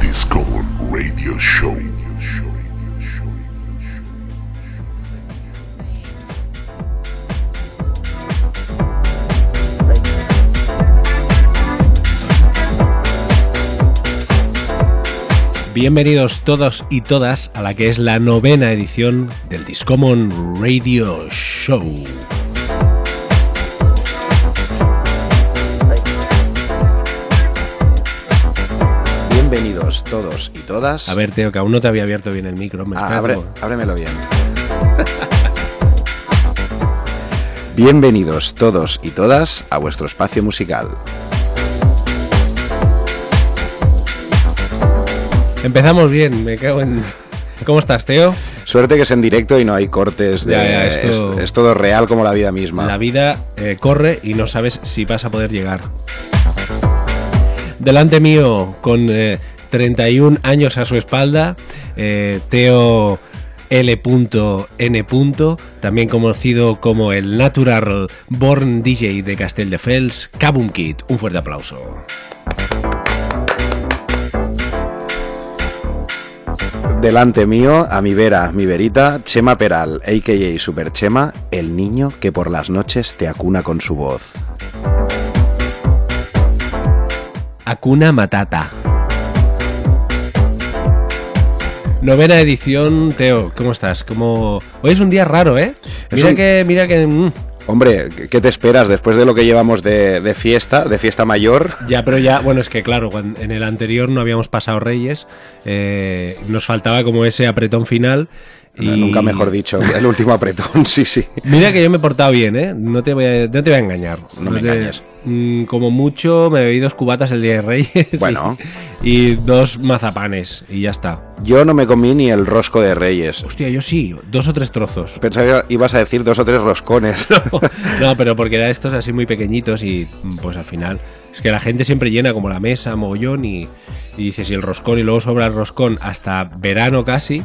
Disco Radio Show. Bienvenidos todos y todas a la que es la novena edición del Discommon Radio Show. Bienvenidos todos y todas. A ver, Teo, que aún no te había abierto bien el micro. me Ah, abre- ábremelo bien. Bienvenidos todos y todas a vuestro espacio musical. Empezamos bien, me cago en... ¿Cómo estás, Teo? Suerte que es en directo y no hay cortes de. Ya, ya, esto- es, es todo real como la vida misma. La vida eh, corre y no sabes si vas a poder llegar. Delante mío, con eh, 31 años a su espalda, eh, Teo L.N. también conocido como el Natural Born DJ de Castelldefels, Kabum Kid. Un fuerte aplauso. Delante mío, a mi vera, mi verita, Chema Peral, a.k.a. Super Chema, el niño que por las noches te acuna con su voz. Akuna Matata. Novena edición, Teo, ¿cómo estás? ¿Cómo... Hoy es un día raro, ¿eh? Mira un- que, mira que... mm, Hombre, ¿qué te esperas después de lo que llevamos de, de fiesta, de fiesta mayor? Ya, pero ya, bueno, es que claro, en el anterior no habíamos pasado Reyes, eh, nos faltaba como ese apretón final. Y... Nunca mejor dicho, el último apretón, sí, sí. Mira que yo me he portado bien, ¿eh? No te voy a, no te voy a engañar. No me te- engañes. Mm, como mucho me bebí dos cubatas el día de Reyes. Bueno. Y, dos mazapanes y ya está. Yo no me comí ni el rosco de Reyes. Hostia, yo sí, dos o tres trozos. Pensaba que ibas a decir dos o tres roscones. No, pero porque eran estos así muy pequeñitos y mm, pues al final es que la gente siempre llena como la mesa, mogollón y, y dices y el roscón y luego sobra el roscón hasta verano casi.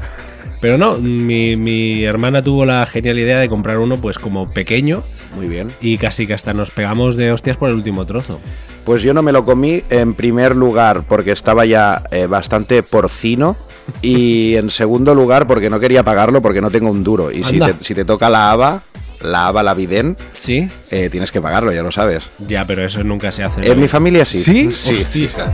Pero no, mi, mi hermana tuvo la genial idea de comprar uno pues como pequeño Muy bien. y casi que hasta nos pegamos de hostias por el último trozo. Pues yo no me lo comí en primer lugar porque estaba ya eh, bastante porcino y en segundo lugar porque no quería pagarlo porque no tengo un duro. Y si te, si te toca la haba, la haba, la vidén, ¿Sí? eh, tienes que pagarlo, ya lo sabes. Ya, pero eso nunca se hace. En mi familia sí. ¿Sí? Sí. Hostia.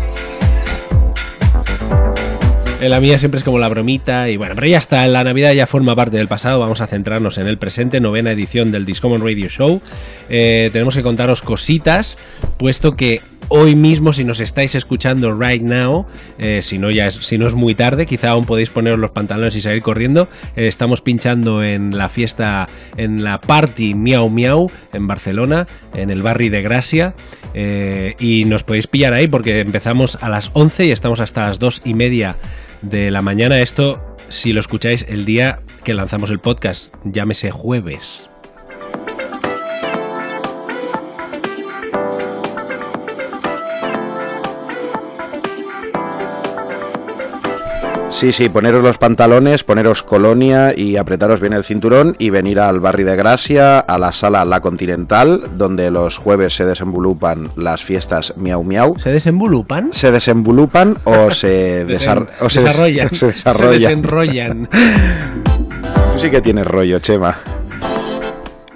La mía siempre es como la bromita y bueno, pero ya está, la Navidad ya forma parte del pasado, vamos a centrarnos en el presente, novena edición del Discommon Radio Show. Eh, tenemos que contaros cositas, puesto que hoy mismo, si nos estáis escuchando right now, eh, si, no ya es, si no es muy tarde, quizá aún podéis poneros los pantalones y salir corriendo, eh, estamos pinchando en la fiesta, en la Party Miau Miau en Barcelona, en el barrio de Gracia. Y nos podéis pillar ahí porque empezamos a las 11 y estamos hasta las 2 y media de la mañana. Esto, si lo escucháis el día que lanzamos el podcast, llámese jueves. Sí, sí, poneros los pantalones, poneros colonia y apretaros bien el cinturón y venir al barrio de Gracia, a la sala La Continental, donde los jueves se desenvolupan las fiestas Miau Miau. ¿Se desenvolupan? ¿Se desenvolupan o se, desar- o se des- desarrollan. se desarrollan? desenrollan. Tú sí que tienes rollo, Chema.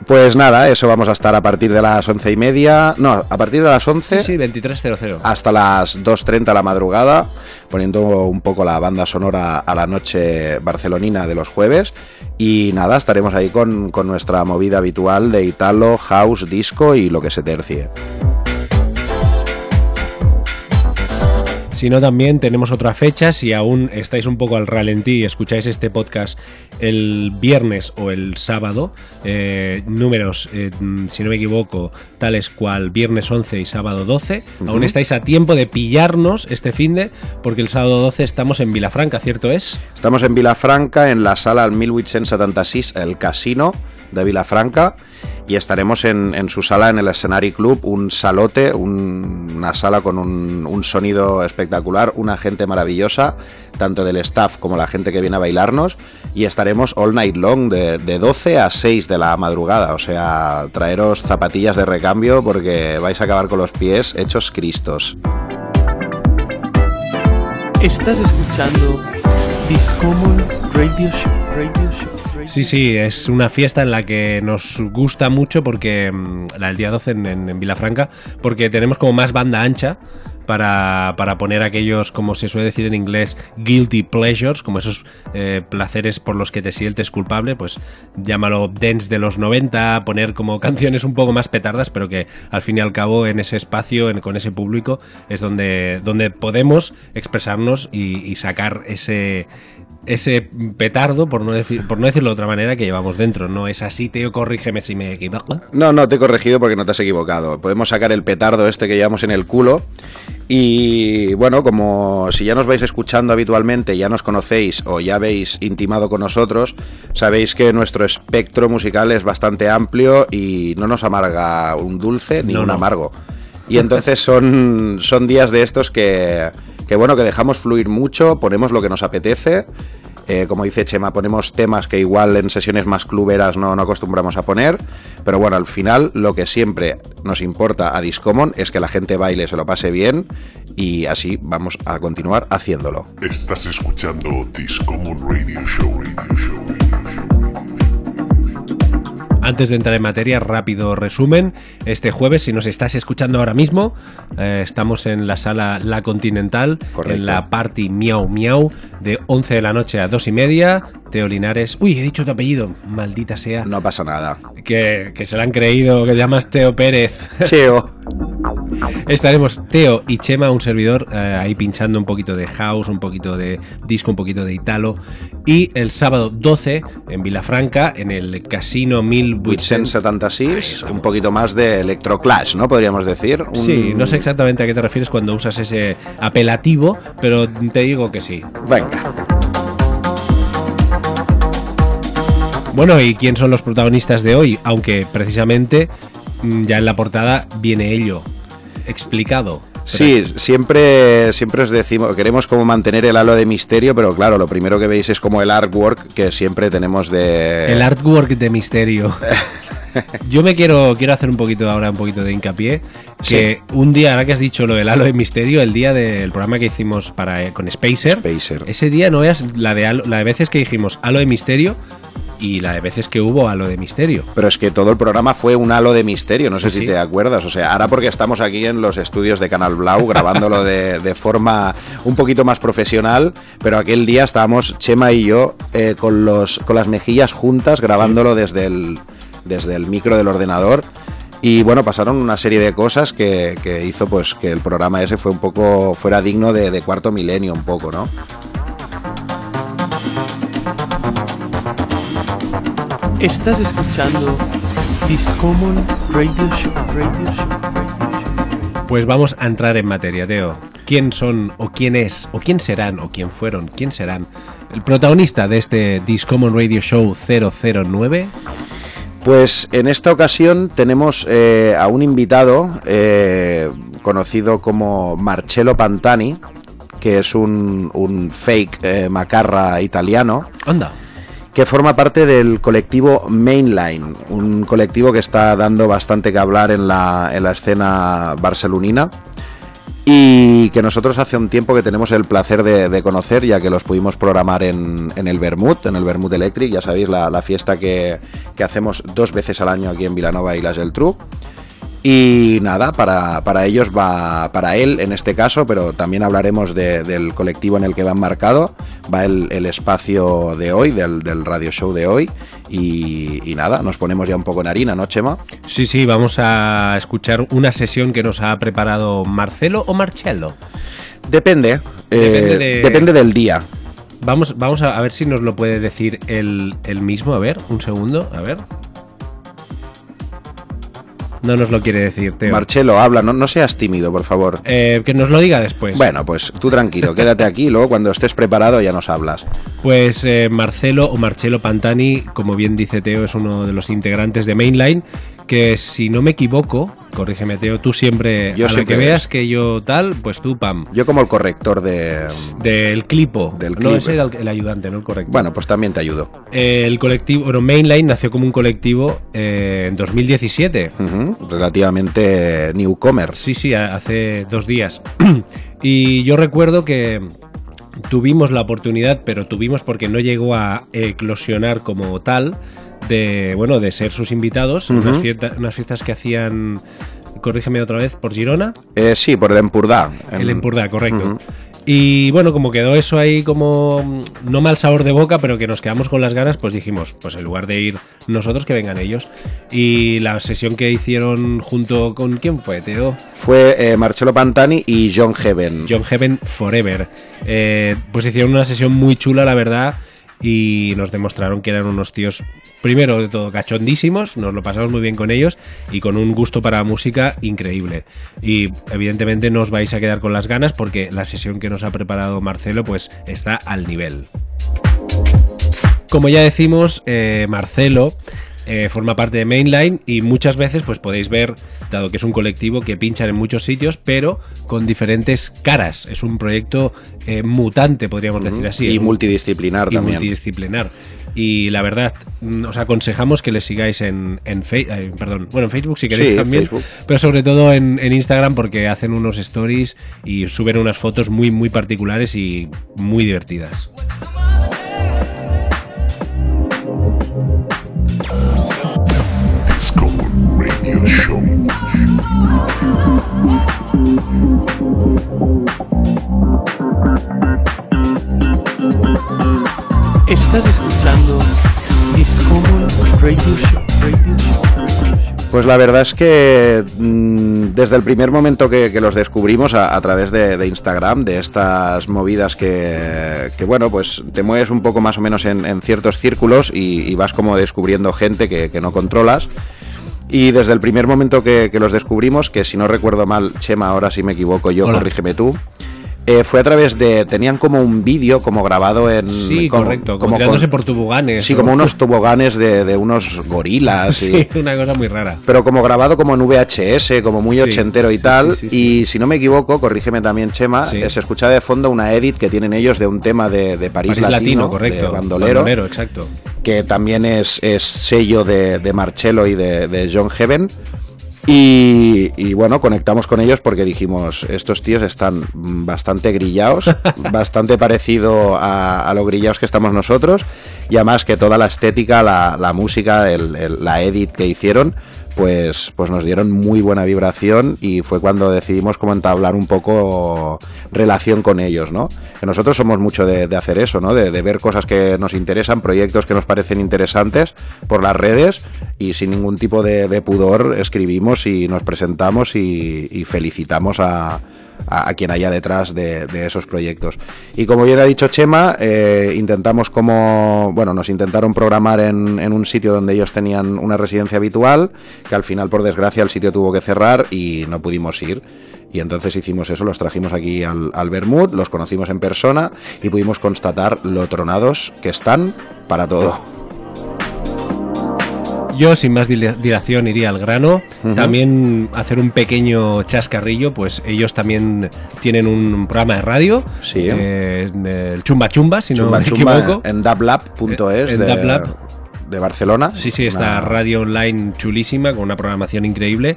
Pues nada, eso vamos a estar a partir de las once y media. No, a partir de las once Sí, 2300. hasta las 2.30 de la madrugada, poniendo un poco la banda sonora a la noche barcelonina de los jueves. Y nada, estaremos ahí con, con nuestra movida habitual de Italo, House, Disco y lo que se tercie. Si no, también tenemos otra fecha. Si aún estáis un poco al ralentí y escucháis este podcast el viernes o el sábado, eh, números, eh, si no me equivoco, tales cual viernes 11 y sábado 12, aún estáis a tiempo de pillarnos este fin de, porque el sábado 12 estamos en Vilafranca, ¿cierto es? Estamos en Vilafranca, en la sala 1876, el casino de Vilafranca, y estaremos en, su sala, en el Escenari Club, un salote, un- una sala con un, un sonido espectacular, una gente maravillosa, tanto del staff como la gente que viene a bailarnos, y estaremos all night long, de, de 12 a 6 de la madrugada, o sea, traeros zapatillas de recambio porque vais a acabar con los pies hechos cristos. Estás escuchando Discommon Radio Show. Radio Show. Sí, sí, es una fiesta en la que nos gusta mucho porque mm, la del día 12 en, en- en Vilafranca, porque tenemos como más banda ancha para, para poner aquellos, como se suele decir en inglés, guilty pleasures, como esos eh, placeres por los que te sientes culpable, pues llámalo dance de los 90, poner como canciones un poco más petardas, pero que al fin y al cabo en ese espacio, en- con ese público, es donde, donde podemos expresarnos y, y sacar ese ese petardo, por no, decir, por no decirlo de otra manera, que llevamos dentro. No es así, Teo, corrígeme si me equivoco. No, no, te he corregido porque no te has equivocado. Podemos sacar el petardo este que llevamos en el culo. Y bueno, como si ya nos vais escuchando habitualmente, ya nos conocéis o ya habéis intimado con nosotros, sabéis que nuestro espectro musical es bastante amplio y no nos amarga un dulce ni No, un no. amargo. Y entonces son, son días de estos que, que, bueno, que dejamos fluir mucho, ponemos lo que nos apetece. Eh, como dice Chema, ponemos temas que igual en sesiones más cluberas no, no acostumbramos a poner. Pero bueno, al final lo que siempre nos importa a Discommon es que la gente baile, se lo pase bien y así vamos a continuar haciéndolo. Estás escuchando Discommon Radio Show. Radio Show. Antes de entrar en materia, rápido resumen. Este jueves, si nos estás escuchando ahora mismo, eh, estamos en la sala La Continental, Correcto. en la party Miau Miau, de 11 de la noche a 2 y media. Teo Linares. Uy, he dicho tu apellido, maldita sea. No pasa nada. Que, que se lo han creído, que te llamas Teo Pérez. Cheo. Estaremos Teo y Chema, un servidor, eh, ahí pinchando un poquito de house, un poquito de disco, un poquito de italo. Y el sábado 12 en Vilafranca, en el Casino 1000 Witsen 76, un poquito más de electroclash, ¿no? Podríamos decir. Un- Sí, no sé exactamente a qué te refieres cuando usas ese apelativo, pero te digo que sí. Venga. Bueno, ¿y quién son los protagonistas de hoy? Aunque precisamente ya en la portada viene ello explicado. Sí, siempre, siempre os decimos, queremos como mantener el halo de misterio, pero claro, lo primero que veis es como el artwork que siempre tenemos de... El artwork de misterio. Yo me quiero, quiero hacer un poquito ahora un poquito de hincapié. Que un día, ahora que has dicho lo del halo de misterio, el día del programa que hicimos para eh, con Spacer, Spacer. ese día no veas la de halo- la de veces que dijimos halo de misterio y la de veces que hubo halo de misterio. Pero es que todo el programa fue un halo de misterio, no sé Sí, si sí. te acuerdas. O sea, ahora porque estamos aquí en los estudios de Canal Blau grabándolo de, de forma un poquito más profesional, pero aquel día estábamos Chema y yo eh, con, los, con las mejillas juntas grabándolo desde, el, desde el micro del ordenador. Y bueno, pasaron una serie de cosas que, que hizo pues que el programa ese fue un poco fuera digno de, de cuarto milenio un poco, ¿no? Estás escuchando Discommon Radio Show. Radio Show. Radio Show. Pues vamos a entrar en materia, Teo. ¿Quién son, o quién es, o quién serán, o quién fueron, quién serán el protagonista de este Discommon Radio Show 009? Pues en esta ocasión tenemos eh, a un invitado eh, conocido como Marcello Pantani, que es un, un fake eh, macarra italiano, Anda. Que forma parte del colectivo Mainline, un colectivo que está dando bastante que hablar en la, en la escena barcelonina y que nosotros hace un tiempo que tenemos el placer de, conocer, ya que los pudimos programar en, en el Bermud, en el Bermud Electric, ya sabéis, la, la fiesta que, que hacemos dos veces al año aquí en Vilanova y Las del Tru. Y nada, para, para ellos va, para él en este caso, pero también hablaremos de- del colectivo en el que va marcado, va el, el espacio de hoy, del, del radio show de hoy. Y, y nada, nos ponemos ya un poco en harina, ¿no, Chema? Sí, sí, vamos a escuchar una sesión que nos ha preparado Marcelo o Marcello. Depende, eh, Depende de- depende del día. Vamos, vamos a, a ver si nos lo puede decir él, él mismo. A ver, un segundo, a ver. No nos lo quiere decir, Teo. Marcelo, habla, no, no seas tímido, por favor. Eh, que nos lo diga después. Bueno, pues tú tranquilo, quédate aquí y luego cuando estés preparado ya nos hablas. Pues eh, Marcelo o Marcelo Pantani, como bien dice Teo, es uno de los integrantes de Mainline, que si no me equivoco, corrígeme Teo, tú siempre, Yo a la siempre que veas que yo tal, pues tú pam. Yo como el corrector de... Del clipo. Del No, ese era el, el ayudante, no el correcto. Bueno, pues también te ayudo. Eh, el colectivo, bueno, Mainline nació como un colectivo eh, en 2017. Ujú, Relativamente newcomer. Sí, sí, hace dos días. y yo recuerdo que tuvimos la oportunidad, pero tuvimos porque no llegó a eclosionar como tal, de, bueno, de ser sus invitados, unas, fiesta- unas fiestas que hacían, corrígeme otra vez, por Girona. Eh, sí, por el Empurdá. En- El Empurdá, correcto. Y bueno, como quedó eso ahí como mm, no mal sabor de boca, pero que nos quedamos con las ganas, pues dijimos, pues en lugar de ir nosotros, que vengan ellos. Y la sesión que hicieron junto con quién fue, Teo? Fue eh, Marcelo Pantani y John Heaven. John Heaven Forever. Eh, pues hicieron una sesión muy chula, la verdad, y nos demostraron que eran unos tíos, primero de todo, cachondísimos, nos lo pasamos muy bien con ellos y con un gusto para la música increíble. Y evidentemente no os vais a quedar con las ganas porque la sesión que nos ha preparado Marcelo pues está al nivel. Como ya decimos, eh, Marcelo eh, forma parte de Mainline y muchas veces pues podéis ver, dado que es un colectivo que pinchan en muchos sitios, pero con diferentes caras. Es un proyecto eh, mutante, podríamos decir así. y Es un- multidisciplinar y también. multidisciplinar. Y la verdad, mm, os aconsejamos que les sigáis en, en eh, perdón, bueno, en Facebook si queréis Sí, también, Facebook. pero sobre todo en, en Instagram porque hacen unos stories y suben unas fotos muy, muy particulares y muy divertidas. Radio Show. Estás escuchando Discommon Radio Show. Radio. Pues la verdad es que mm, desde el primer momento que, que los descubrimos a, a través de, de Instagram, de estas movidas que, que, bueno, pues te mueves un poco más o menos en, en ciertos círculos y, y vas como descubriendo gente que, que no controlas. Y desde el primer momento que, que los descubrimos, que si no recuerdo mal, Chema, ahora si me equivoco yo, Hola. corrígeme tú, eh, fue a través de... Tenían como un vídeo como grabado en... Sí, como- correcto, como, como con- por tubuganes. Sí, como unos toboganes de, de unos gorilas. y- Sí, una cosa muy rara. pero como grabado como en VHS, como muy Sí, ochentero y sí, tal. Y si no me equivoco, corrígeme también, Chema, eh, se escuchaba de fondo una edit que tienen ellos de un tema de, de París, París Latino, Latino, correcto. de bandolero, exacto. que también es, es sello de, de Marcello y de, de John Heaven. Y, y bueno, conectamos con ellos porque dijimos, estos tíos están bastante grillados, bastante parecido a, a lo grillados que estamos nosotros, y además que toda la estética, la, la música, el- el- la edit que hicieron, pues, pues nos dieron muy buena vibración y fue cuando decidimos como entablar un poco relación con ellos, ¿no? Que nosotros somos mucho de, hacer eso, ¿no? De, ver cosas que nos interesan, proyectos que nos parecen interesantes por las redes y sin ningún tipo de, pudor escribimos y nos presentamos y felicitamos a, a- quien haya detrás de, esos proyectos. Y como bien ha dicho Chema, eh, intentamos como, bueno, nos intentaron programar en, en un sitio donde ellos tenían una residencia habitual, que al final por desgracia el sitio tuvo que cerrar y no pudimos ir. Y entonces hicimos eso, los trajimos aquí al, al Bermud, los conocimos en persona y pudimos constatar lo tronados que están para todo. Yo, sin más dila- dilación, iría al grano. También hacer un pequeño chascarrillo, pues ellos también tienen un programa de radio. Sí. eh, en el Chumba Chumba, si Chumba no me chumba equivoco. en dublab.es En de, Barcelona. Sí, sí, esta Una- radio online chulísima, con una programación increíble.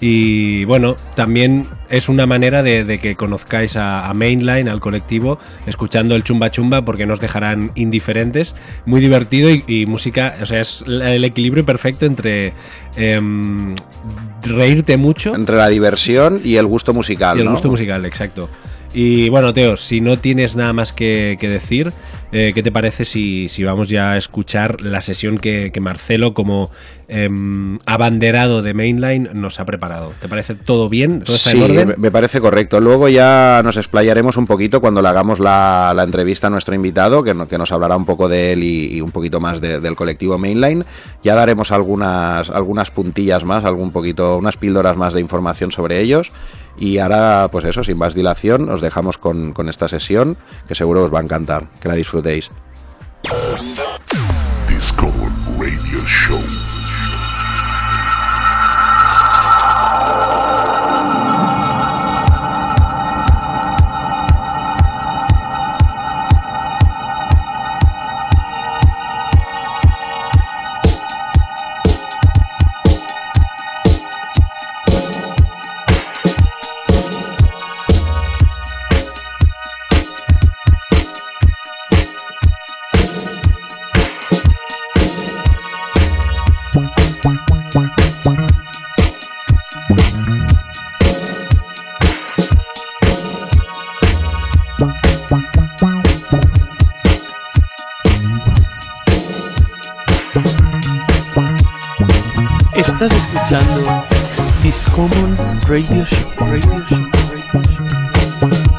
Y bueno, también es una manera de, de que conozcáis a, a Mainline, al colectivo, escuchando el chumba chumba, porque nos dejarán indiferentes. Muy divertido y, y música, o sea, es el equilibrio perfecto entre em, reírte mucho Entre la diversión y el gusto musical. y el ¿no? gusto musical, exacto. Y bueno, Teo, si no tienes nada más que, que decir, eh, ¿qué te parece si, si vamos ya a escuchar la sesión que, que Marcelo, como em, abanderado de Mainline, nos ha preparado? ¿Te parece todo bien? ¿Todo está Sí, en orden? me- me parece correcto. Luego ya nos explayaremos un poquito cuando le hagamos la, la entrevista a nuestro invitado, que, no- que nos hablará un poco de él y, y un poquito más de- del colectivo Mainline. Ya daremos algunas, algunas puntillas más, algún poquito, unas píldoras más de información sobre ellos. Y ahora, pues eso, sin más dilación, os dejamos con, con esta sesión, que seguro os va a encantar. Que la disfrutéis. Discommon Radio Show. Radio Show. Radio Show.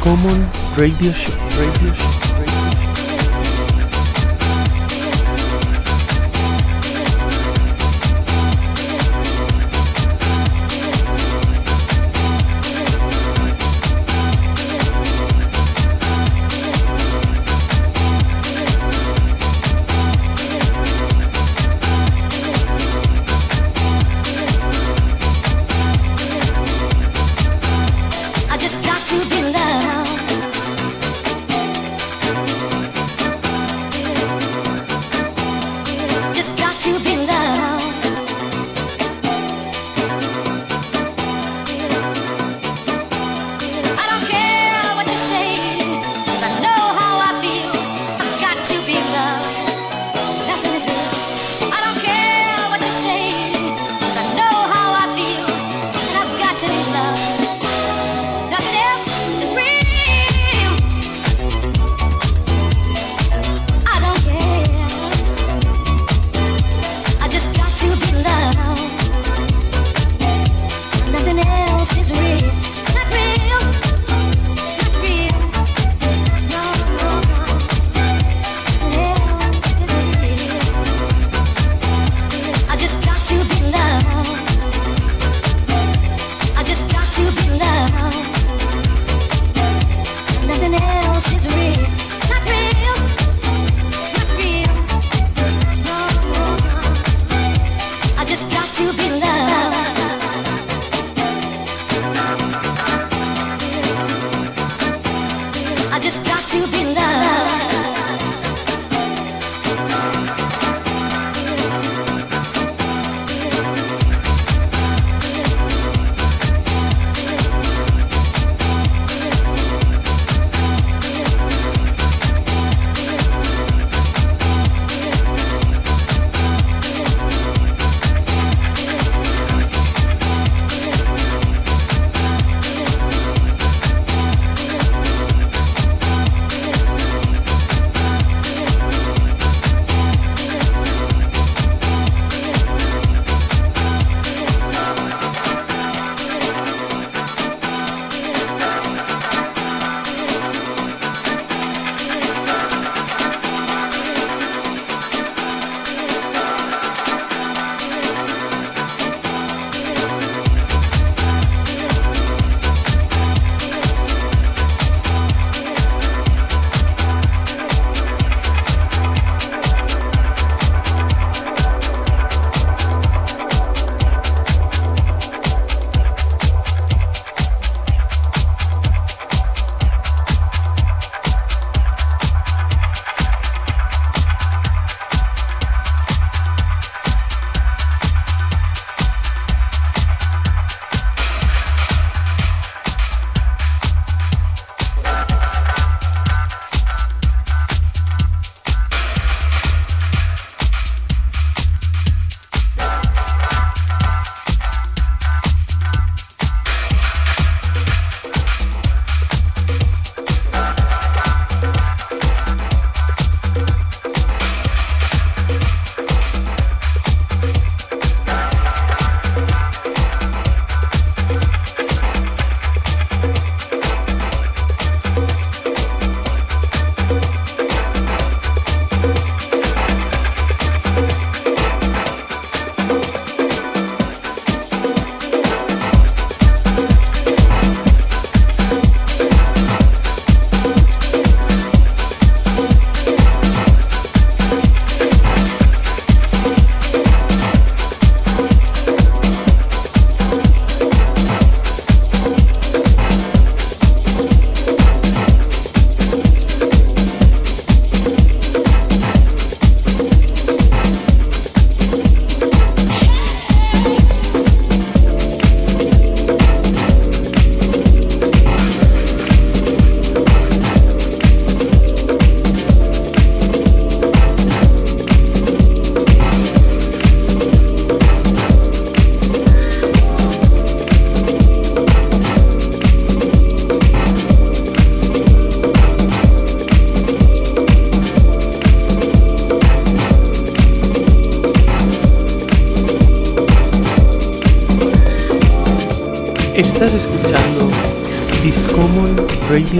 Discommon Radio Show.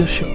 Radio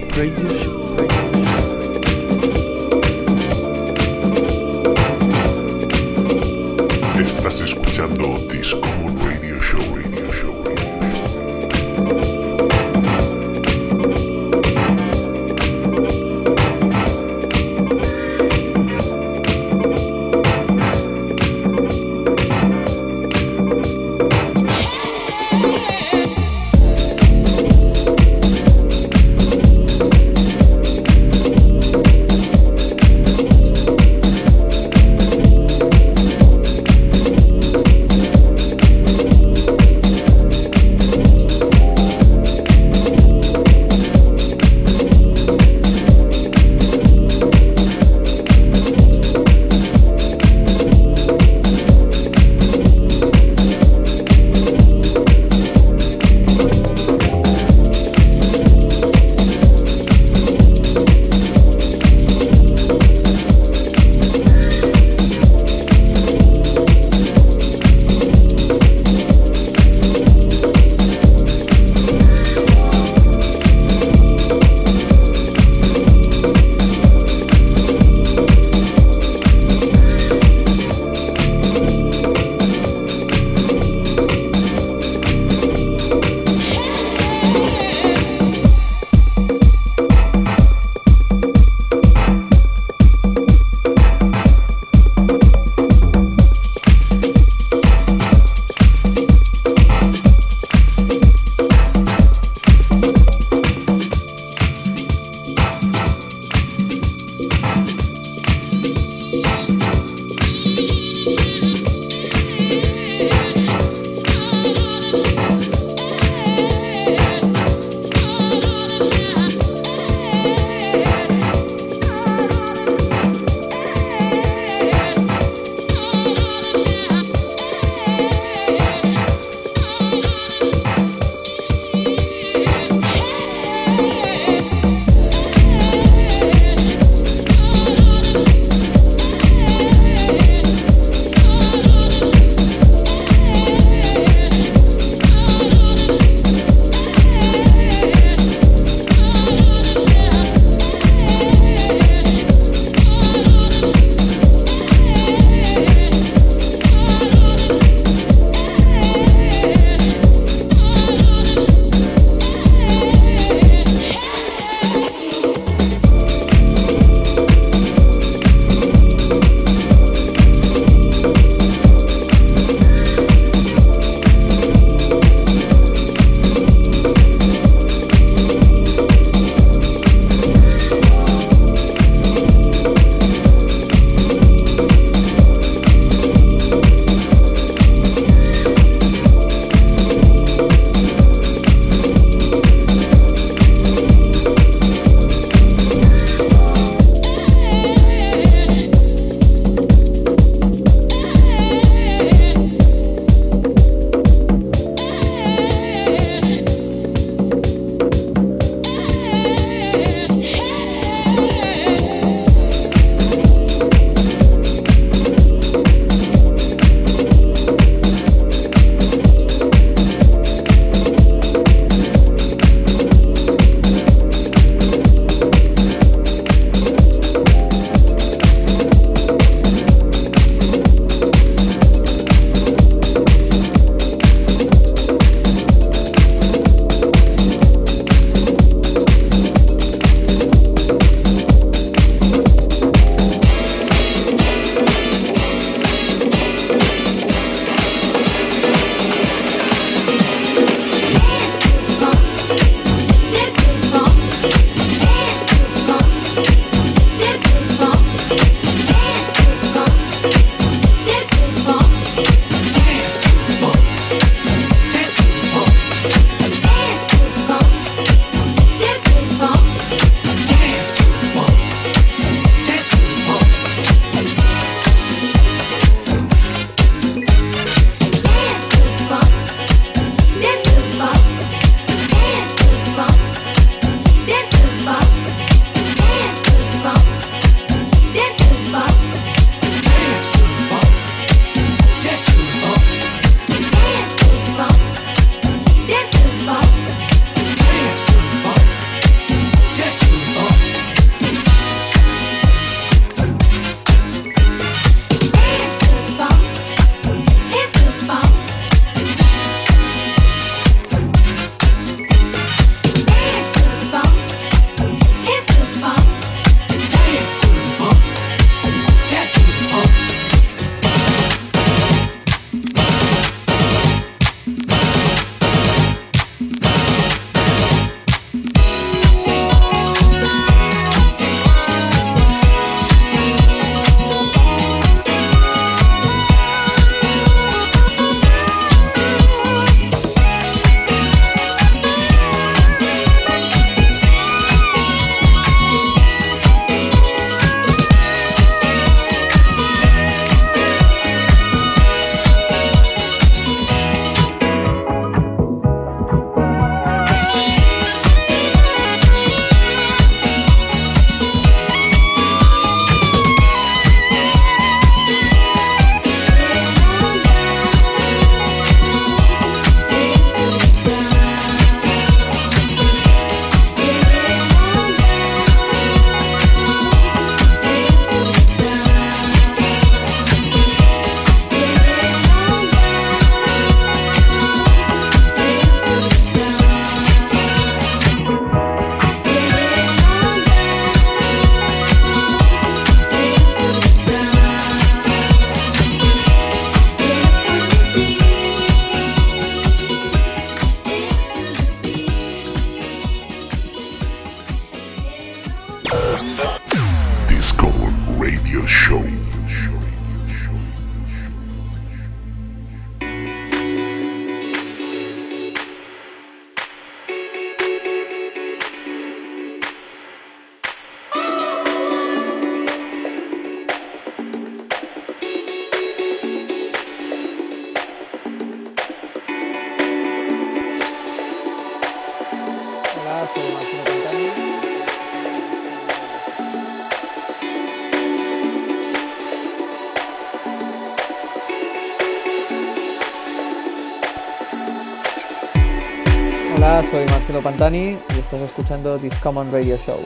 Pantani y estás escuchando This Common Radio Show.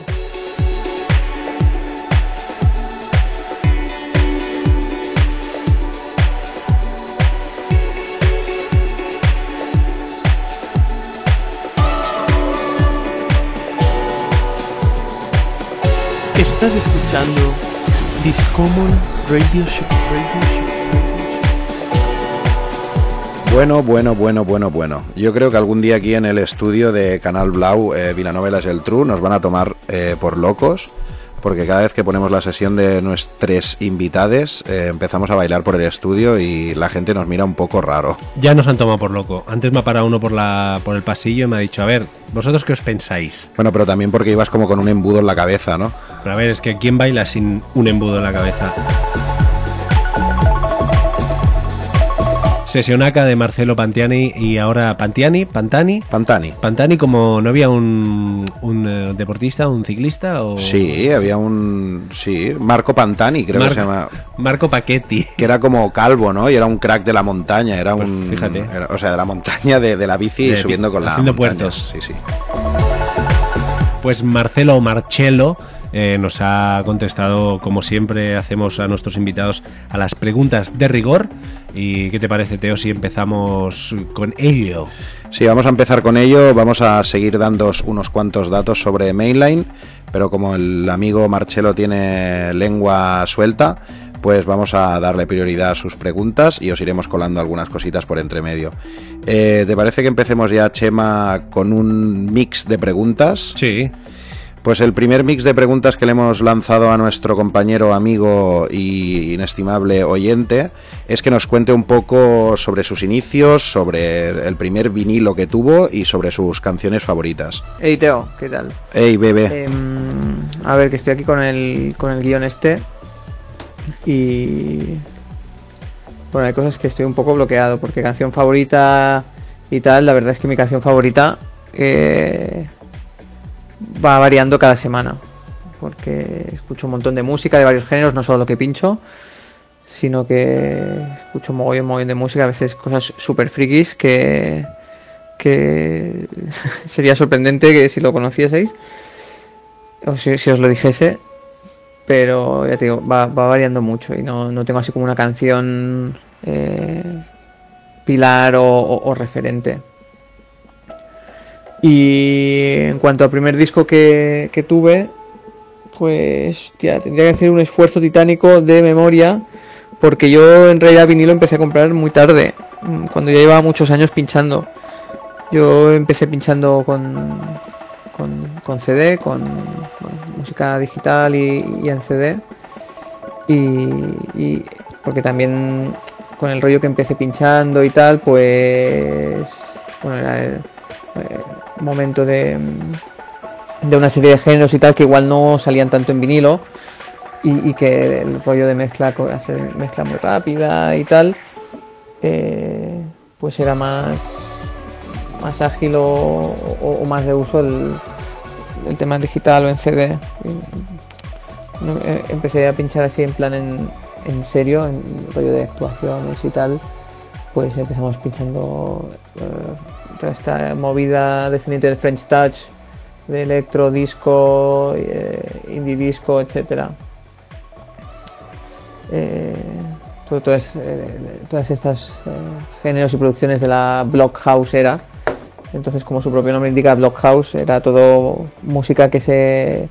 Estás escuchando Discommon Radio Show. Radio Show. Bueno, bueno, bueno, bueno, bueno. Yo creo que algún día aquí en el estudio de Canal Blau, eh, Vilanovelas el True, nos van a tomar eh, por locos, porque cada vez que ponemos la sesión de nuestros invitades, eh, empezamos a bailar por el estudio y la gente nos mira un poco raro. Ya nos han tomado por loco. Antes me ha parado uno por, la, por el pasillo y me ha dicho, a ver, ¿vosotros qué os pensáis? Bueno, pero también porque ibas como con un embudo en la cabeza, ¿no? Pero a ver, es que ¿quién baila sin un embudo en la cabeza? Sesionaca de Marcelo Pantiani y ahora Pantiani, Pantani. Pantani. Pantani como no había un, un eh, deportista, un ciclista o... Sí, había un... Sí, Marco Pantani, creo Mar- que se llama. Marco Paquetti. Que era como calvo, ¿no? Y era un crack de la montaña, era Pues un... fíjate. era- o sea, de la montaña, de, de la bici De- subiendo con la haciendo montaña. puertos. Sí, sí. Pues Marcelo Marcello eh, nos ha contestado, como siempre hacemos a nuestros invitados, a las preguntas de rigor. ¿Y qué te parece, Teo, si empezamos con ello? Sí, vamos a empezar con ello. Vamos a seguir dando unos cuantos datos sobre Mainline, pero como el amigo Marcelo tiene lengua suelta, pues vamos a darle prioridad a sus preguntas y os iremos colando algunas cositas por entre medio. Eh, ¿Te parece que empecemos ya, Chema, con un mix de preguntas? Sí, Pues el primer mix de preguntas que le hemos lanzado a nuestro compañero, amigo y inestimable oyente es que nos cuente un poco sobre sus inicios, sobre el primer vinilo que tuvo y sobre sus canciones favoritas. Hey Teo, ¿qué tal? Ey, bebé, Em, a ver, que estoy aquí con el, con el guion este. Y. Bueno, hay cosas que estoy un poco bloqueado. Porque canción favorita y tal, la verdad es que mi canción favorita eh, va variando cada semana. Porque escucho un montón de música de varios géneros, no solo lo que pincho. Sino que escucho mogollón, mogollón de música, a veces cosas súper frikis que. que sería sorprendente que si lo conocieseis o si, si os lo dijese, pero ya te digo, va, va variando mucho y no, no tengo así como una canción eh, pilar o referente. Y en cuanto al primer disco que, que tuve, pues tendría que hacer un esfuerzo titánico de memoria, porque yo en realidad vinilo empecé a comprar muy tarde, mm, cuando ya llevaba muchos años pinchando. Yo empecé pinchando con, con, con CD, con música digital y, y en CD. Y, y porque también con el rollo que empecé pinchando y tal, pues bueno, era el, eh, momento de, de una serie de géneros y tal que igual no salían tanto en vinilo y, que el rollo de mezcla, hacer mezcla muy rápida y tal, eh, pues era más más ágil o, o- más de uso el, el tema digital o en CD. Eh, empecé a pinchar así en plan en, en serio, en rollo de actuaciones y tal. Pues empezamos pinchando toda esta movida descendiente del French Touch, de electro, disco, eh, indie disco, etcétera. Eh, todo- todas, eh, todas estas eh, géneros y producciones de la Blockhouse era. Entonces, como su propio nombre indica, Blockhouse era todo música que se,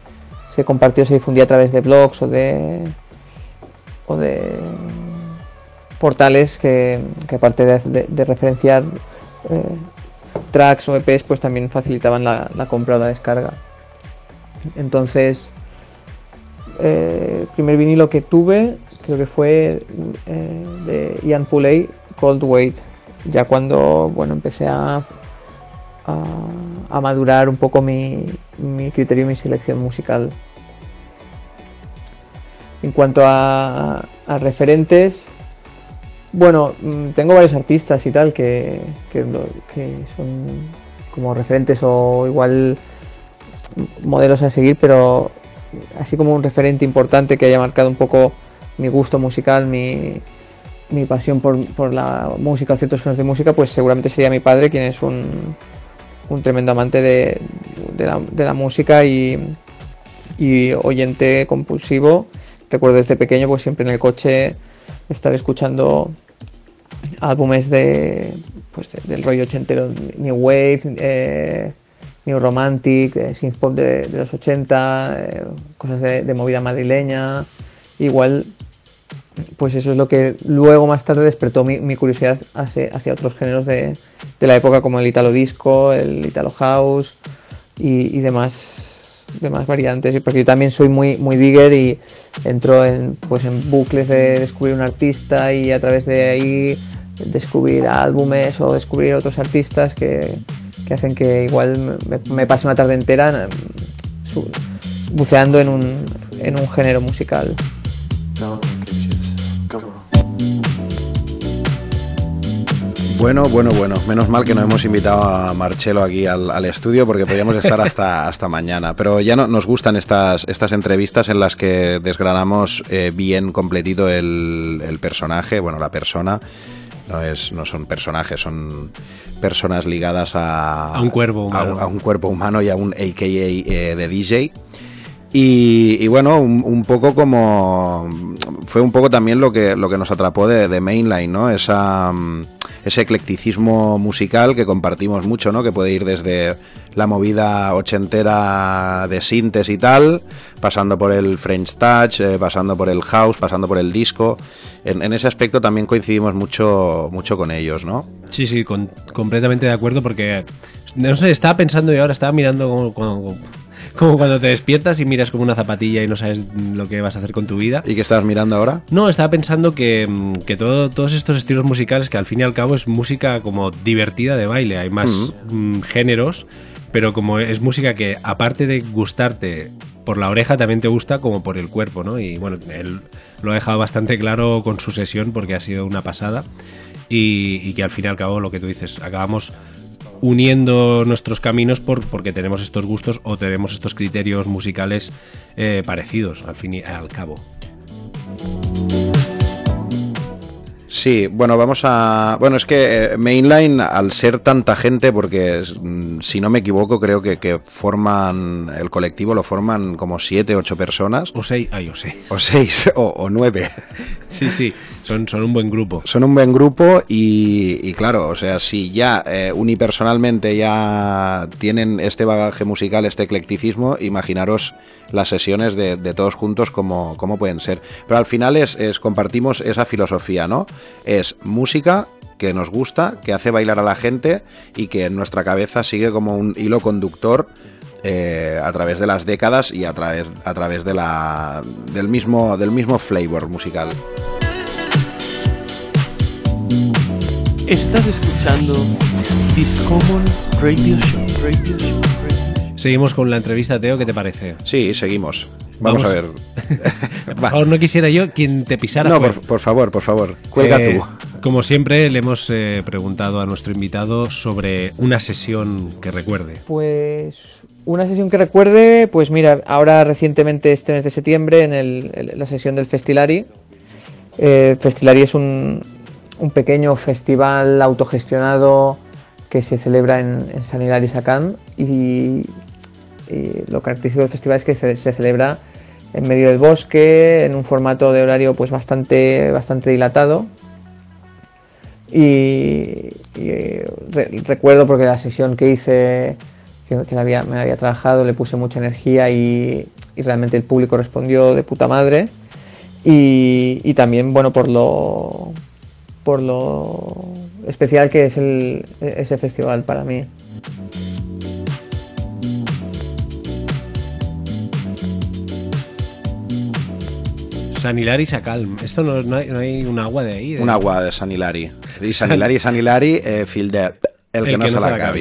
se compartió, se difundía a través de blogs o de o de portales que, que aparte de, de- de referenciar eh, tracks o EPs, pues también facilitaban la, compra o la descarga. Entonces, eh, primer vinilo que tuve creo que fue eh, de Ian Pulley, Cold Weight, ya cuando bueno empecé a madurar un poco mi, mi criterio y mi selección musical. En cuanto a, a referentes, bueno, mm, tengo varios artistas y tal que, que, son como referentes o igual modelos a seguir, pero así como un referente importante que haya marcado un poco mi gusto musical, mi, mi pasión por, por la música ciertos géneros de música, pues seguramente sería mi padre, quien es un, un tremendo amante de, de la, de la música y, y oyente compulsivo. Recuerdo desde pequeño, pues siempre en el coche estar escuchando álbumes de, pues, de- del rollo ochentero, New Wave, eh, New Romantic, eh, synth pop de, los 80, eh, cosas de, movida madrileña. Igual, pues eso es lo que luego más tarde despertó mi, curiosidad hacia, otros géneros de, de la época como el Italo Disco, el Italo House y demás, demás variantes. Porque yo también soy muy, muy digger y entro en, pues en bucles de descubrir un artista y a través de ahí descubrir álbumes o descubrir otros artistas que, que hacen que igual me, pase una tarde entera mm, buceando en un, en un género musical. Bueno, bueno, bueno. Menos mal que no hemos invitado a Marcelo aquí al, al estudio porque podríamos estar hasta, hasta mañana. Pero ya no, nos gustan estas, estas entrevistas en las que desgranamos eh, bien completito el, el personaje, bueno, la persona. No, es, no son personajes, son personas ligadas a, A un cuerpo humano. a un cuerpo humano y a un AKA eh, de DJ. Y, bueno, un, poco como. Fue un poco también lo que, lo que nos atrapó de, Mainline, ¿no? Esa, mm, ese eclecticismo musical que compartimos mucho, ¿no? Que puede ir desde la movida ochentera de sintes y tal, pasando por el French Touch, eh, pasando por el house, pasando por el disco. En, ese aspecto también coincidimos mucho, mucho con ellos, ¿no? Sí, sí, completamente de acuerdo porque, no sé, estaba pensando y ahora estaba mirando como, como- como cuando te despiertas y miras como una zapatilla y no sabes lo que vas a hacer con tu vida. ¿Y qué estás mirando ahora? No, estaba pensando que, mm, que todo- todos estos estilos musicales, que al fin y al cabo es música como divertida de baile, hay más mm, géneros, pero como es música que aparte de gustarte por la oreja, también te gusta como por el cuerpo, ¿no? Y bueno, él lo ha dejado bastante claro con su sesión porque ha sido una pasada y, y que al fin y al cabo lo que tú dices, acabamos uniendo nuestros caminos por, porque tenemos estos gustos o tenemos estos criterios musicales eh, parecidos al fin y al cabo. Sí, bueno, vamos a... Bueno, es que eh, Mainline, al ser tanta gente, porque mm, si no me equivoco, creo que, que forman, el colectivo lo forman como siete, ocho personas, O seis, ay, o seis. o seis, o, o nueve. Sí, sí, son, son un buen grupo. Son un buen grupo y, claro, o sea, si ya eh, unipersonalmente ya tienen este bagaje musical, este eclecticismo, imaginaros las sesiones de, todos juntos como, como pueden ser. Pero al final es, es compartimos esa filosofía, ¿no? Es música que nos gusta, que hace bailar a la gente y que en nuestra cabeza sigue como un hilo conductor eh, a través de las décadas y a través, a través de la, del, mismo, del mismo flavor musical. Estás escuchando Discommon Radio Show. Radio Show. Radio Show. Seguimos con la entrevista, Teo, ¿qué te parece? Sí, seguimos. Vamos, Vamos. a ver. Por favor, no quisiera yo quien te pisara. No, por, por favor, por favor. Cuelga Eh, tú. Como siempre, le hemos eh, preguntado a nuestro invitado sobre una sesión que recuerde. Pues una sesión que recuerde, pues mira, ahora recientemente este mes de septiembre en el- el- la sesión del Festilari. Eh, Festilari es un, un pequeño festival autogestionado que se celebra en, en San Hilari Sacán y, y lo característico del festival es que se, se celebra en medio del bosque, en un formato de horario pues bastante, bastante dilatado. Y, y, re- recuerdo porque la sesión que hice, que, me había trabajado, le puse mucha energía y, realmente el público respondió de puta madre. Y, también, bueno, por lo, por lo especial que es ese festival para mí. San Hilari Sacalm. Esto no, no hay, no hay un agua de ahí. de- Un agua de San Hilari. Y San Hilari, San Hilari, eh, Filder. El que no se la.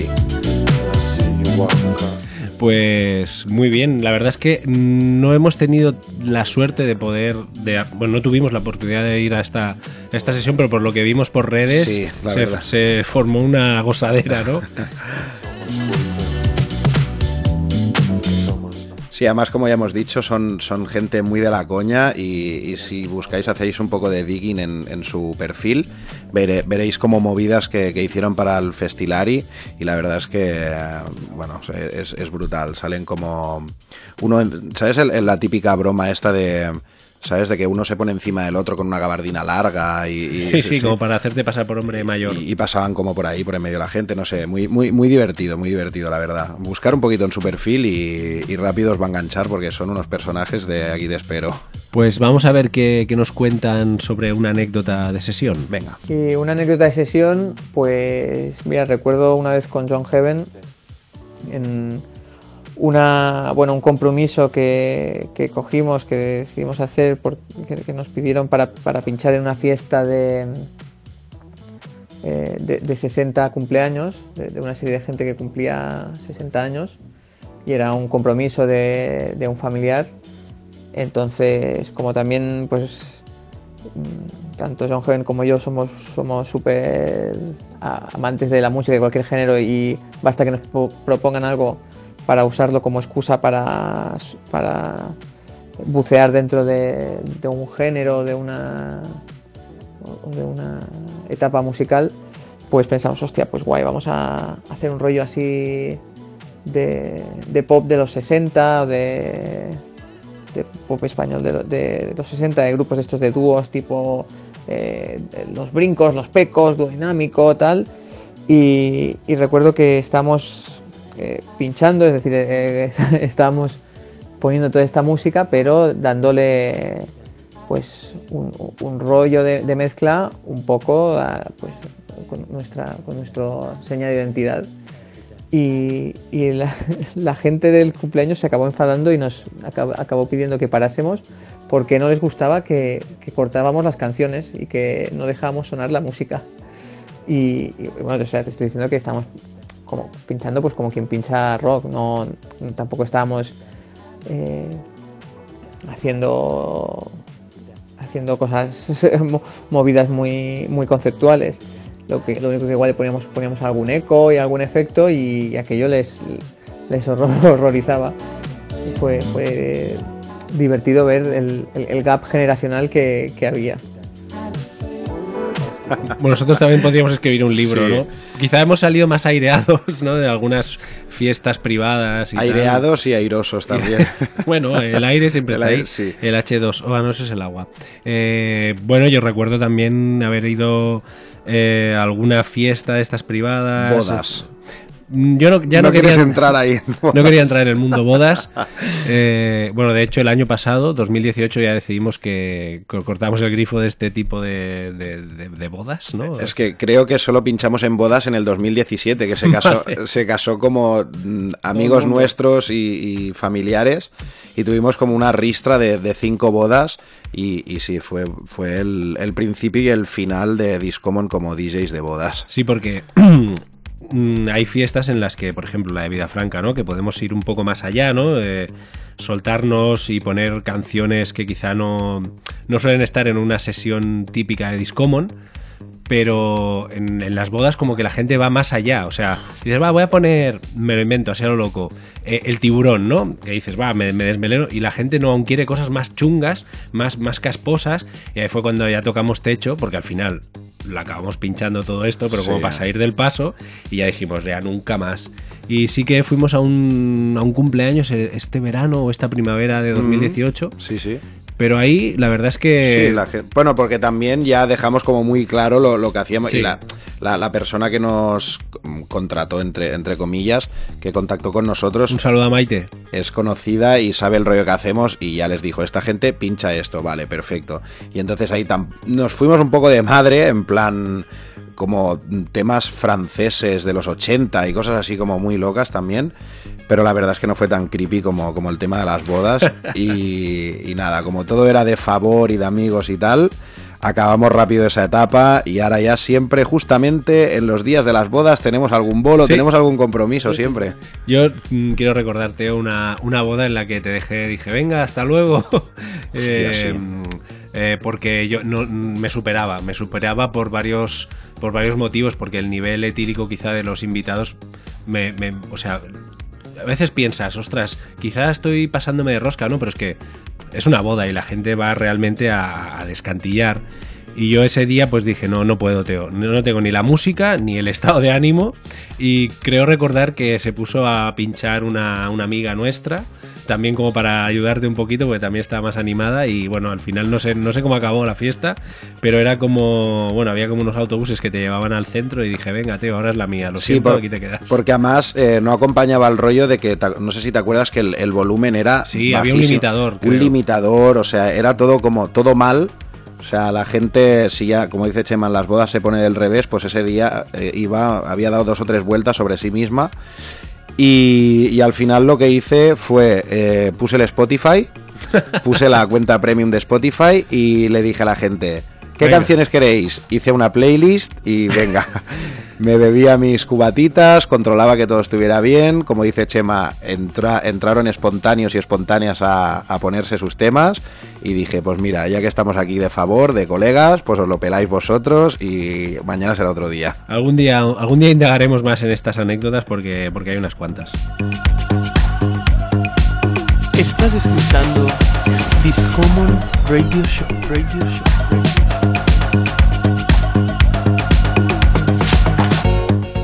Pues muy bien, la verdad es que no hemos tenido la suerte de poder, de, bueno, no tuvimos la oportunidad de ir a esta, esta sesión, pero por lo que vimos por redes Sí, se, se formó una gozadera, ¿no? Sí, además, como ya hemos dicho, son, son gente muy de la coña y, si buscáis, hacéis un poco de digging en, en su perfil, veréis como movidas que, que hicieron para el Festilari y la verdad es que, eh, bueno, es, es brutal. Salen como... uno ¿Sabes la típica broma esta de... ¿Sabes? De que uno se pone encima del otro con una gabardina larga y... y- Sí, sí, como para hacerte pasar por hombre mayor. y, y pasaban como por ahí, por en medio de la gente, no sé, muy, muy, muy divertido, muy divertido, la verdad. Buscar un poquito en su perfil y, y rápido os va a enganchar porque son unos personajes de aquí de espero. Pues vamos a ver qué, qué nos cuentan sobre una anécdota de sesión. Venga. Y una anécdota de sesión, pues mira, recuerdo una vez con John Heaven en una, bueno, un compromiso que, que cogimos, que decidimos hacer, por- que, nos pidieron para, para pinchar en una fiesta de, eh, de, de 60 cumpleaños, de, una serie de gente que cumplía 60 años, y era un compromiso de, de un familiar. Entonces, como también, pues tanto John Heaven como yo somos somos súper amantes de la música de cualquier género y basta que nos po- propongan algo para usarlo como excusa para, para bucear dentro de, un género, de una, de una etapa musical, pues pensamos, hostia, pues guay, vamos a hacer un rollo así de, de pop de los 60 o de, de pop español de, lo- de los 60, de grupos estos de dúos tipo eh, Los Brincos, Los Pecos, Dúo Dinámico, tal. Y recuerdo que estamos eh, pinchando, es decir, eh, estábamos poniendo toda esta música, pero dándole pues un, rollo de, mezcla un poco a, pues, con nuestra con nuestro seña de identidad y, la, gente del cumpleaños se acabó enfadando y nos acabó, pidiendo que parásemos porque no les gustaba que, cortábamos las canciones y que no dejábamos sonar la música. Y, bueno, te estoy diciendo que estamos como pinchando pues como quien pincha rock, no, tampoco estábamos eh, haciendo haciendo cosas mo- movidas muy, muy conceptuales. Lo, que, lo único que igual le poníamos, poníamos algún eco y algún efecto y, aquello les, les horror- horrorizaba. Fue, fue divertido ver el, el- el gap generacional que, que había. Bueno, nosotros también podríamos escribir un libro, Sí. ¿no? Quizá hemos salido más aireados, ¿no? De algunas fiestas privadas y tal. Aireados y airosos también. Bueno, el aire siempre El está aire, ahí. sí. El H2, o no, eso es el agua. Eh, bueno, yo recuerdo también haber ido eh, a alguna fiesta de estas privadas. Bodas. Mm, Yo no, ya no, quieres quería entrar ahí. en no quería entrar en el mundo bodas. Eh, bueno, de hecho, el año pasado, 2018, ya decidimos que co- cortamos el grifo de este tipo de, de- de- de bodas, ¿no? Es que creo que solo pinchamos en bodas en el 2017, que se casó, Vale. se casó como mm, amigos nuestros y, y familiares y tuvimos como una ristra de, de cinco bodas y, y sí, fue, fue el, el principio y el final de Discommon como DJs de bodas. Sí, porque mm, hay fiestas en las que, por ejemplo, la de Vida Franca, ¿no? Que podemos ir un poco más allá, ¿no? Eh, soltarnos y poner canciones que quizá no, no suelen estar en una sesión típica de Discommon. Pero en, las bodas como que la gente va más allá. O sea, dices, va, voy a poner, me lo invento, así a lo loco, eh, el tiburón, ¿no? Que dices, va, me, me desmeleno. Y la gente no aún quiere cosas más chungas, más, más casposas. Y ahí fue cuando ya tocamos techo, porque al final lo acabamos pinchando todo esto, pero como Sí. para salir del paso. Y ya dijimos, ya nunca más. Y sí que fuimos a un, a un cumpleaños eh, este verano o esta primavera de 2018. Sí, sí. Pero ahí la verdad es que... Sí, la gen- bueno, porque también ya dejamos como muy claro lo, lo que hacíamos Sí. y la, la- la persona que nos contrató, entre, entre comillas, que contactó con nosotros, Un saludo a Maite. es conocida y sabe el rollo que hacemos y ya les dijo, esta gente pincha esto, vale, perfecto. Y entonces ahí tam- nos fuimos un poco de madre, en plan como temas franceses de los 80 y cosas así como muy locas también. Pero la verdad es que no fue tan creepy como, como el tema de las bodas. Y, y nada, como todo era de favor y de amigos y tal, acabamos rápido esa etapa y ahora ya siempre, justamente en los días de las bodas, tenemos algún bolo, Sí. tenemos algún compromiso siempre. Yo mm, quiero recordarte una, una boda en la que te dejé, dije, venga, hasta luego. Eh, sí. Eh, porque yo no me superaba, me superaba por varios, por varios motivos, porque el nivel etírico quizá de los invitados me, me- o sea, a veces piensas, ostras, quizás estoy pasándome de rosca, ¿no? Pero es que es una boda y la gente va realmente a descantillar. Y yo ese día pues dije, no, no puedo, Teo. No, no tengo ni la música ni el estado de ánimo. Y creo recordar que se puso a pinchar una, una amiga nuestra, también como para ayudarte un poquito, porque también estaba más animada. Y bueno, al final no sé, no sé cómo acabó la fiesta, pero era como, bueno, había como unos autobuses que te llevaban al centro y dije, venga, Teo, ahora es la mía, lo Sí, siento, por- aquí te quedas. porque además eh, no acompañaba el rollo de que, no sé si te acuerdas que el, el volumen era... Sí, había un limitador, Un creo. limitador, o sea, era todo como, todo mal. O sea, la gente, si ya, como dice Chema, las bodas se pone del revés, pues ese día eh, iba, había dado dos o tres vueltas sobre sí misma. Y, y al final lo que hice fue, eh, puse el Spotify, puse la cuenta premium de Spotify y le dije a la gente, ¿qué Venga. canciones queréis? Hice una playlist y venga, me bebía mis cubatitas, controlaba que todo estuviera bien, como dice Chema, entra- entraron espontáneos y espontáneas a, a ponerse sus temas y dije, pues mira, ya que estamos aquí de favor, de colegas, pues os lo peláis vosotros y mañana será otro día. Algún día, algún día indagaremos más en estas anécdotas porque, porque hay unas cuantas. Estás escuchando Discommon Radio Show. Radio Show.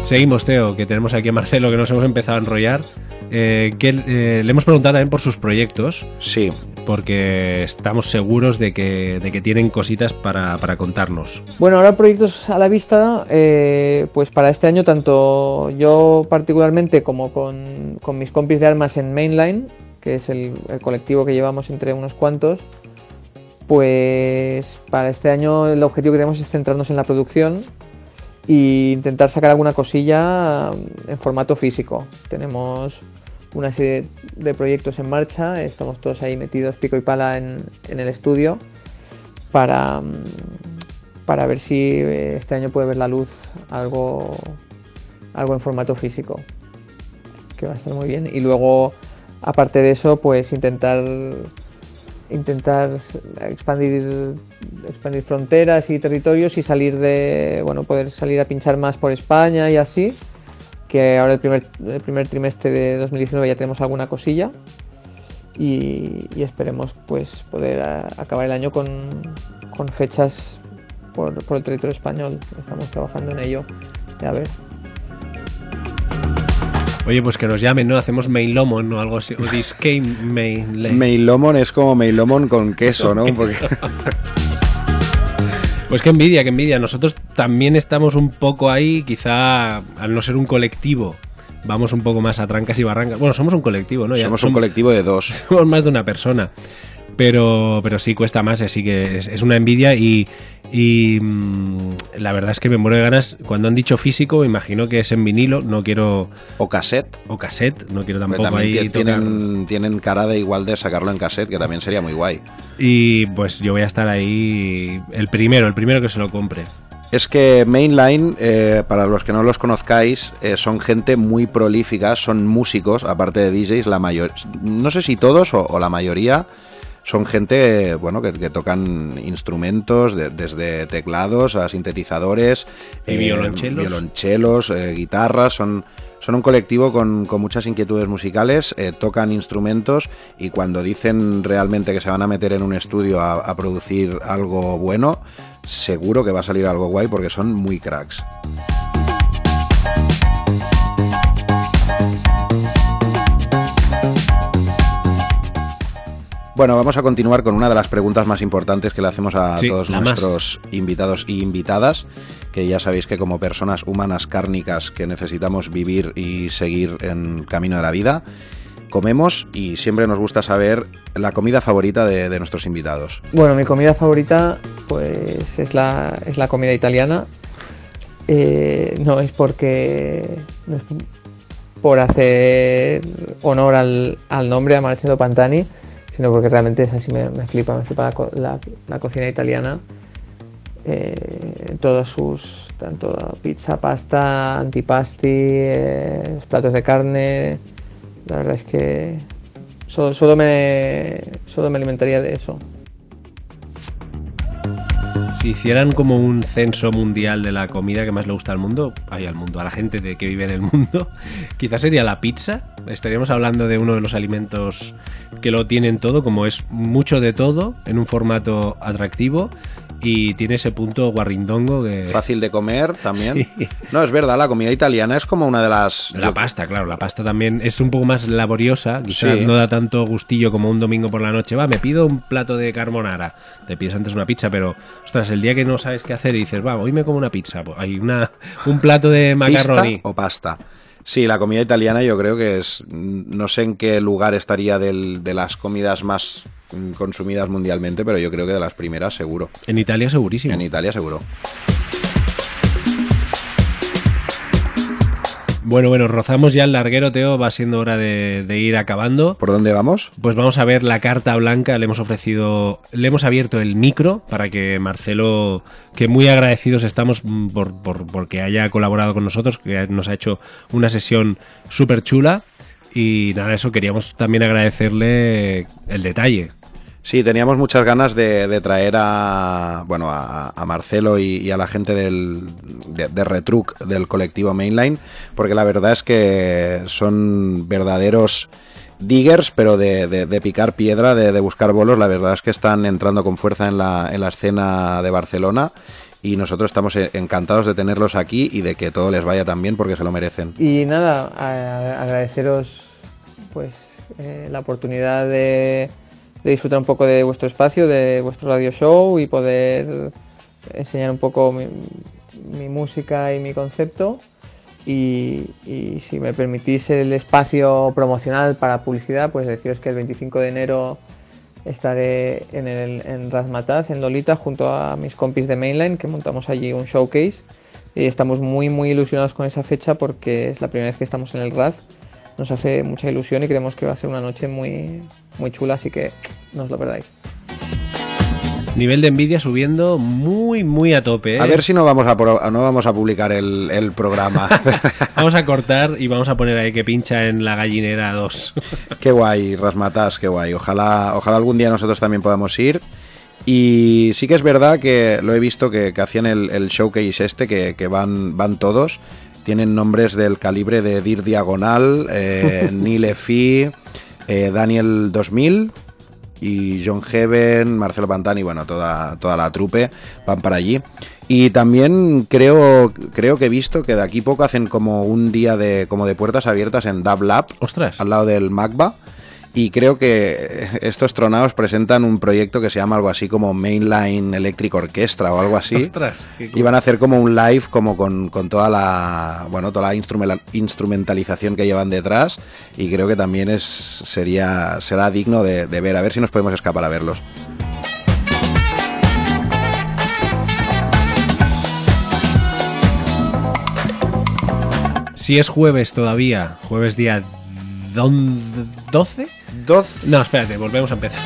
Seguimos, Teo, que tenemos aquí a Marcelo que nos hemos empezado a enrollar. Eh, que, eh, le hemos preguntado también por sus proyectos, Sí, porque estamos seguros de que, de que tienen cositas para, para contarnos. Bueno, ahora proyectos a la vista, eh, pues para este año tanto yo particularmente como con, con mis compis de armas en Mainline, que es el, el colectivo que llevamos entre unos cuantos, pues para este año el objetivo que tenemos es centrarnos en la producción e intentar sacar alguna cosilla en formato físico. Tenemos una serie de proyectos en marcha, estamos todos ahí metidos pico y pala en, en el estudio para, mm, para ver si eh, este año puede ver la luz algo, algo en formato físico, que va a estar muy bien. Y luego, aparte de eso, pues intentar intentar expandir expandir fronteras y territorios y salir de bueno poder salir a pinchar más por España y así que ahora el primer el primer trimestre de 2019 ya tenemos alguna cosilla y, esperemos pues poder acabar el año con, con fechas por, por el territorio español. Estamos trabajando en ello. A ver. Oye, pues que nos llamen, ¿no? Hacemos Mainlomon o algo así. O. Mailomon es como Mailomon con queso, ¿no? Porque- Pues qué envidia, qué envidia. Nosotros también estamos un poco ahí, quizá al no ser un colectivo, vamos un poco más a trancas y barrancas. Bueno, somos un colectivo, ¿no? Ya somos un colectivo de dos. somos más de una persona. Pero, pero sí cuesta más, así que es, es una envidia y, y, mm, la verdad es que me muero de ganas. Cuando han dicho físico, imagino que es en vinilo, no quiero. O cassette. O cassette, no quiero tampoco también ahí tocar. tienen, tienen cara de igual de sacarlo en cassette, que también sería muy guay. Y pues yo voy a estar ahí el primero, el primero que se lo compre. Es que Mainline, eh, para los que no los conozcáis, eh, son gente muy prolífica, son músicos, aparte de DJs, la mayor, no sé si todos o, o la mayoría, son gente, eh, bueno, que, que tocan instrumentos, de- desde teclados a sintetizadores, Y violonchelos. violonchelos, eh, guitarras, son, son un colectivo con, con muchas inquietudes musicales, eh, tocan instrumentos y cuando dicen realmente que se van a meter en un estudio a, a producir algo bueno, seguro que va a salir algo guay porque son muy cracks. Bueno, vamos a continuar con una de las preguntas más importantes que le hacemos a Sí, todos más. nuestros invitados y invitadas, que ya sabéis que como personas humanas cárnicas que necesitamos vivir y seguir en camino de la vida, comemos y siempre nos gusta saber la comida favorita de, de nuestros invitados. Bueno, mi comida favorita pues es la, es la comida italiana. Eh, no es porque no es por hacer honor al, al nombre a Marcello Pantani, sino porque realmente es así, me, me flipa, me flipa la, la- cocina italiana. Eh, todos sus, tanto pizza, pasta, antipasti, eh, platos de carne. La verdad es que solo, solo me, solo me alimentaría de eso. Si hicieran como un censo mundial de la comida que más le gusta al mundo, ay, al mundo, a la gente de que vive en el mundo, quizás sería la pizza. Estaríamos hablando de uno de los alimentos que lo tienen todo, como es mucho de todo, en un formato atractivo y tiene ese punto guarrindongo que... Fácil de comer también. Sí. No, es verdad, la comida italiana es como una de las... La pasta, claro, la pasta también es un poco más laboriosa, quizás Sí. no da tanto gustillo como un domingo por la noche. Va, me pido un plato de carbonara. Te pides antes una pizza, pero ostras, el día que no sabes qué hacer y dices, va, hoy me como una pizza, pues hay una un plato de ¿Pista macarroni. o pasta? Sí, la comida italiana yo creo que es, no sé en qué lugar estaría del- de las comidas más consumidas mundialmente, pero yo creo que de las primeras seguro. En Italia segurísimo. En Italia seguro. Bueno, bueno, rozamos ya el larguero, Teo, va siendo hora de, de ir acabando. ¿Por dónde vamos? Pues vamos a ver la carta blanca. Le hemos ofrecido, le hemos abierto el micro para que Marcelo, que muy agradecidos estamos mm, por, por, porque haya colaborado con nosotros, que nos ha hecho una sesión súper chula. Y nada, eso queríamos también agradecerle el detalle. Sí, teníamos muchas ganas de, traer a bueno a, Marcelo y, a la gente del, de, Retruc del colectivo Mainline, porque la verdad es que son verdaderos diggers, pero de, picar piedra, de, buscar bolos. La verdad es que están entrando con fuerza en la, en la escena de Barcelona. Y nosotros estamos eh, encantados de tenerlos aquí y de que todo les vaya tan bien porque se lo merecen. Y nada, agradeceros pues eh, la oportunidad de, de disfrutar un poco de vuestro espacio, de vuestro radio show y poder enseñar un poco mi, música y mi concepto. Y, y si me permitís el espacio promocional para publicidad, pues deciros que el 25 de enero estaré en, el, en Razmataz, en Lolita, junto a mis compis de Mainline, que montamos allí un showcase. Y estamos muy, muy ilusionados con esa fecha porque es la primera vez que estamos en el Raz. Nos hace mucha ilusión y creemos que va a ser una noche muy, muy chula, así que no os lo perdáis. Nivel de envidia subiendo muy, muy a tope. ¿eh? A ver si no vamos a, pro- no vamos a publicar el, el programa. Vamos a cortar y vamos a poner ahí que pincha en la gallinera 2. Qué guay, Rasmatas, qué guay. Ojalá, ojalá algún día nosotros también podamos ir. Y sí que es verdad que lo he visto que, que hacían el, el showcase este, que, que van, van todos. Tienen nombres del calibre de Dir Diagonal, eh, Neil Effie, eh, Daniel 2000 y John Heaven, Marcelo Pantani, bueno, toda, toda la trupe van para allí. Y también creo, creo que he visto que de aquí poco hacen como un día de, como de puertas abiertas en Dub Lab, Ostras. al lado del MACBA. Y creo que estos tronados presentan un proyecto que se llama algo así como Mainline Electric Orchestra o algo así. Ostras. cool. Y van a hacer como un live como con, con toda la bueno toda la instrumentalización que llevan detrás y creo que también es sería será digno de, de ver a ver si nos podemos escapar a verlos. Si es jueves todavía, jueves día don- 12. Dos No, espérate, volvemos a empezar.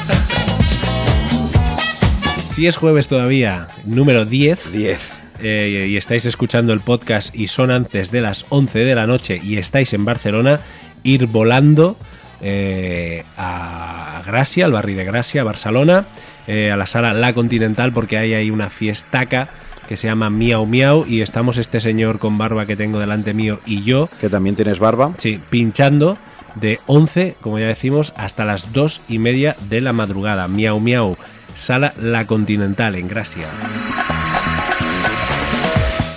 Si es jueves todavía, número 10, 10. eh, y estáis escuchando el podcast y son antes de las 11 de la noche y estáis en Barcelona, ir volando eh, a Gracia, al barrio de Gracia, Barcelona, eh, a la sala La Continental, porque hay ahí una fiestaca que se llama Miau Miau y estamos este señor con barba que tengo delante mío y yo Que también tienes barba. Sí, pinchando de 11, como ya decimos, hasta las 2 y media de la madrugada. Miau Miau, sala La Continental en Gracia.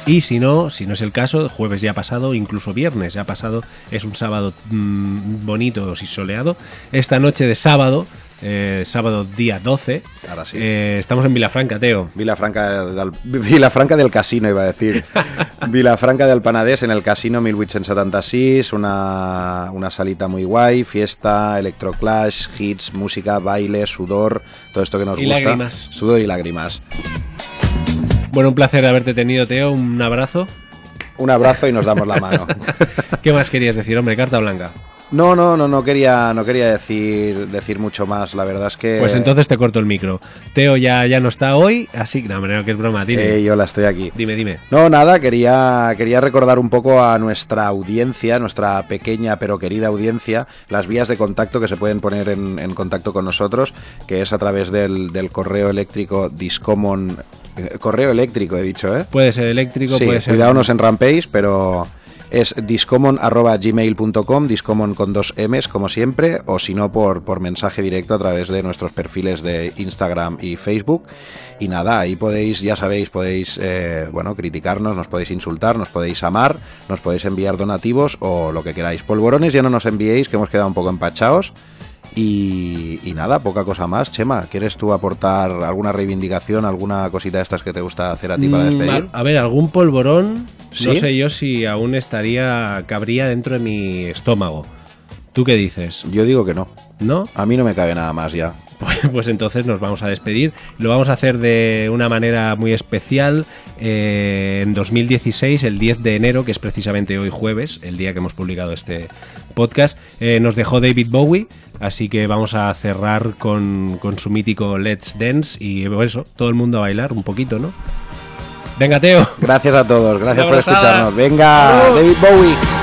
Y si no, si no es el caso, jueves ya ha pasado, incluso viernes ya ha pasado, es un sábado mm, bonito y soleado. Esta noche de sábado, eh, sábado día 12, Ahora sí. eh, estamos en Vilafranca, Teo. Vilafranca del, Vilafranca del Casino, iba a decir. Vilafranca del Panadés, en el Casino 1876, una, una salita muy guay, fiesta, electroclash, hits, música, baile, sudor, todo esto que nos Y gusta. lágrimas. Sudor y lágrimas. Bueno, un placer haberte tenido, Teo, un abrazo. Un abrazo y nos damos la mano. ¿Qué más querías decir, hombre? Carta blanca. No, no, no, no quería, no quería decir, decir mucho más. La verdad es que. Pues entonces te corto el micro. Teo ya, ya no está hoy, así que no, no, que es broma, dime. Eh, yo la estoy aquí. Dime, dime. No, nada, quería, quería recordar un poco a nuestra audiencia, nuestra pequeña pero querida audiencia, las vías de contacto que se pueden poner en, en contacto con nosotros, que es a través del, del correo eléctrico discommon Eh, Correo eléctrico, he dicho, ¿eh? Puede ser eléctrico, Sí, puede ser. cuidado, no se enrampéis, pero es discommon.gmail.com, discommon con dos M's, como siempre, o si no, por, por mensaje directo a través de nuestros perfiles de Instagram y Facebook. Y nada, ahí podéis, ya sabéis, podéis, eh, bueno, criticarnos, nos podéis insultar, nos podéis amar, nos podéis enviar donativos o lo que queráis. Polvorones ya no nos enviéis, que hemos quedado un poco empachados. Y, y nada, poca cosa más. Chema, ¿quieres tú aportar alguna reivindicación, alguna cosita de estas que te gusta hacer a ti para Mm, despedir? a, ver, algún polvorón, no sé yo si aún estaría, cabría dentro de mi estómago. ¿Tú qué dices? Yo digo que no. ¿No? A mí no me cabe nada más ya. Pues, pues entonces nos vamos a despedir. Lo vamos a hacer de una manera muy especial. eh, en 2016, el 10 de enero, que es precisamente hoy jueves, el día que hemos publicado este podcast, eh, nos dejó David Bowie. Así que vamos a cerrar con, con su mítico Let's Dance y eso, todo el mundo a bailar un poquito, ¿no? Venga, Teo. Gracias a todos, gracias por escucharnos. Venga. David Bowie.